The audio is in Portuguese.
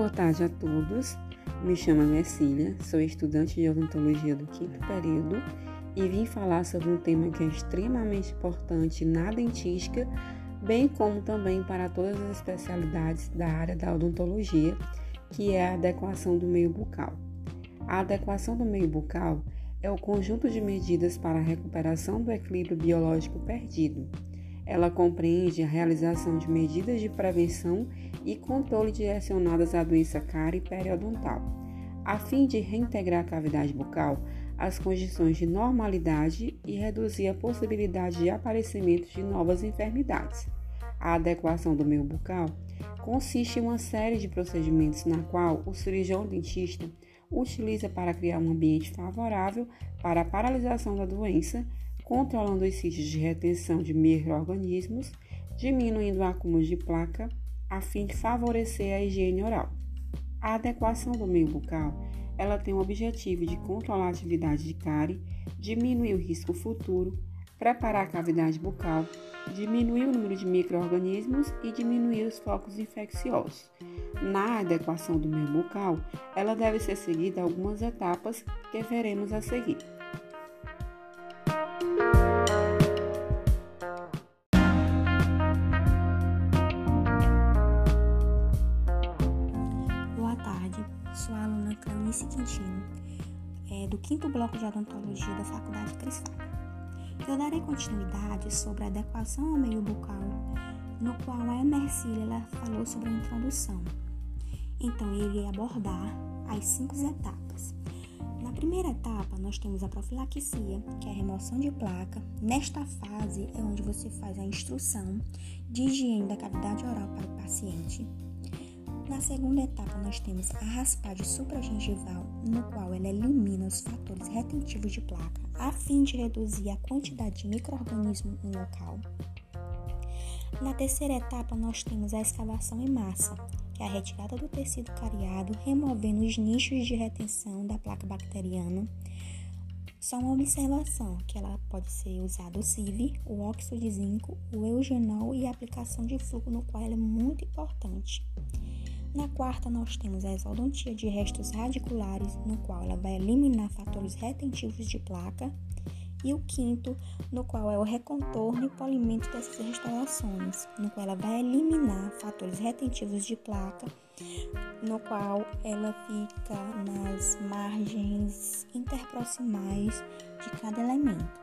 boa tarde a todos. Me chamo Mercília, sou estudante de odontologia do quinto período e vim falar sobre um tema que é extremamente importante na dentística, bem como também para todas as especialidades da área da odontologia, que é a adequação do meio bucal. A adequação do meio bucal é o conjunto de medidas para a recuperação do equilíbrio biológico perdido ela compreende a realização de medidas de prevenção e controle direcionadas à doença cárie periodontal, a fim de reintegrar a cavidade bucal às condições de normalidade e reduzir a possibilidade de aparecimento de novas enfermidades. A adequação do meio bucal consiste em uma série de procedimentos na qual o cirurgião dentista utiliza para criar um ambiente favorável para a paralisação da doença controlando os sítios de retenção de micro-organismos, diminuindo acúmulo de placa, a fim de favorecer a higiene oral. A adequação do meio bucal ela tem o objetivo de controlar a atividade de cárie, diminuir o risco futuro, preparar a cavidade bucal, diminuir o número de micro-organismos e diminuir os focos infecciosos. Na adequação do meio bucal, ela deve ser seguida algumas etapas que veremos a seguir. Sou a aluna Clanice Quintino, é, do quinto bloco de odontologia da Faculdade Cris Eu darei continuidade sobre a adequação ao meio bucal, no qual a Emercília falou sobre a introdução. Então, eu irei abordar as cinco etapas. Na primeira etapa, nós temos a profilaxia, que é a remoção de placa. Nesta fase é onde você faz a instrução de higiene da cavidade oral para o paciente. Na segunda etapa, nós temos a raspagem supragengival, no qual ela elimina os fatores retentivos de placa, a fim de reduzir a quantidade de microorganismos no local. Na terceira etapa, nós temos a escavação em massa, que é a retirada do tecido cariado, removendo os nichos de retenção da placa bacteriana. Só uma observação, que ela pode ser usada o CIV, o óxido de zinco, o eugenol e a aplicação de fluxo, no qual ela é muito importante. Na quarta, nós temos a exodontia de restos radiculares, no qual ela vai eliminar fatores retentivos de placa. E o quinto, no qual é o recontorno e polimento dessas restaurações, no qual ela vai eliminar fatores retentivos de placa, no qual ela fica nas margens interproximais de cada elemento.